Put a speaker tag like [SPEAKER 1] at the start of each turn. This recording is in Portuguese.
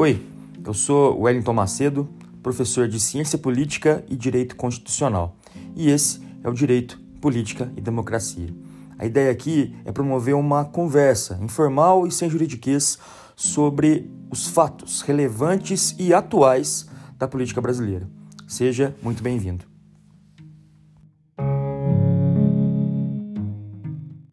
[SPEAKER 1] Oi, eu sou Wellington Macedo, professor de Ciência Política e Direito Constitucional, e esse é o Direito, Política e Democracia. A ideia aqui é promover uma conversa informal e sem juridiquês sobre os fatos relevantes e atuais da política brasileira. Seja muito bem-vindo.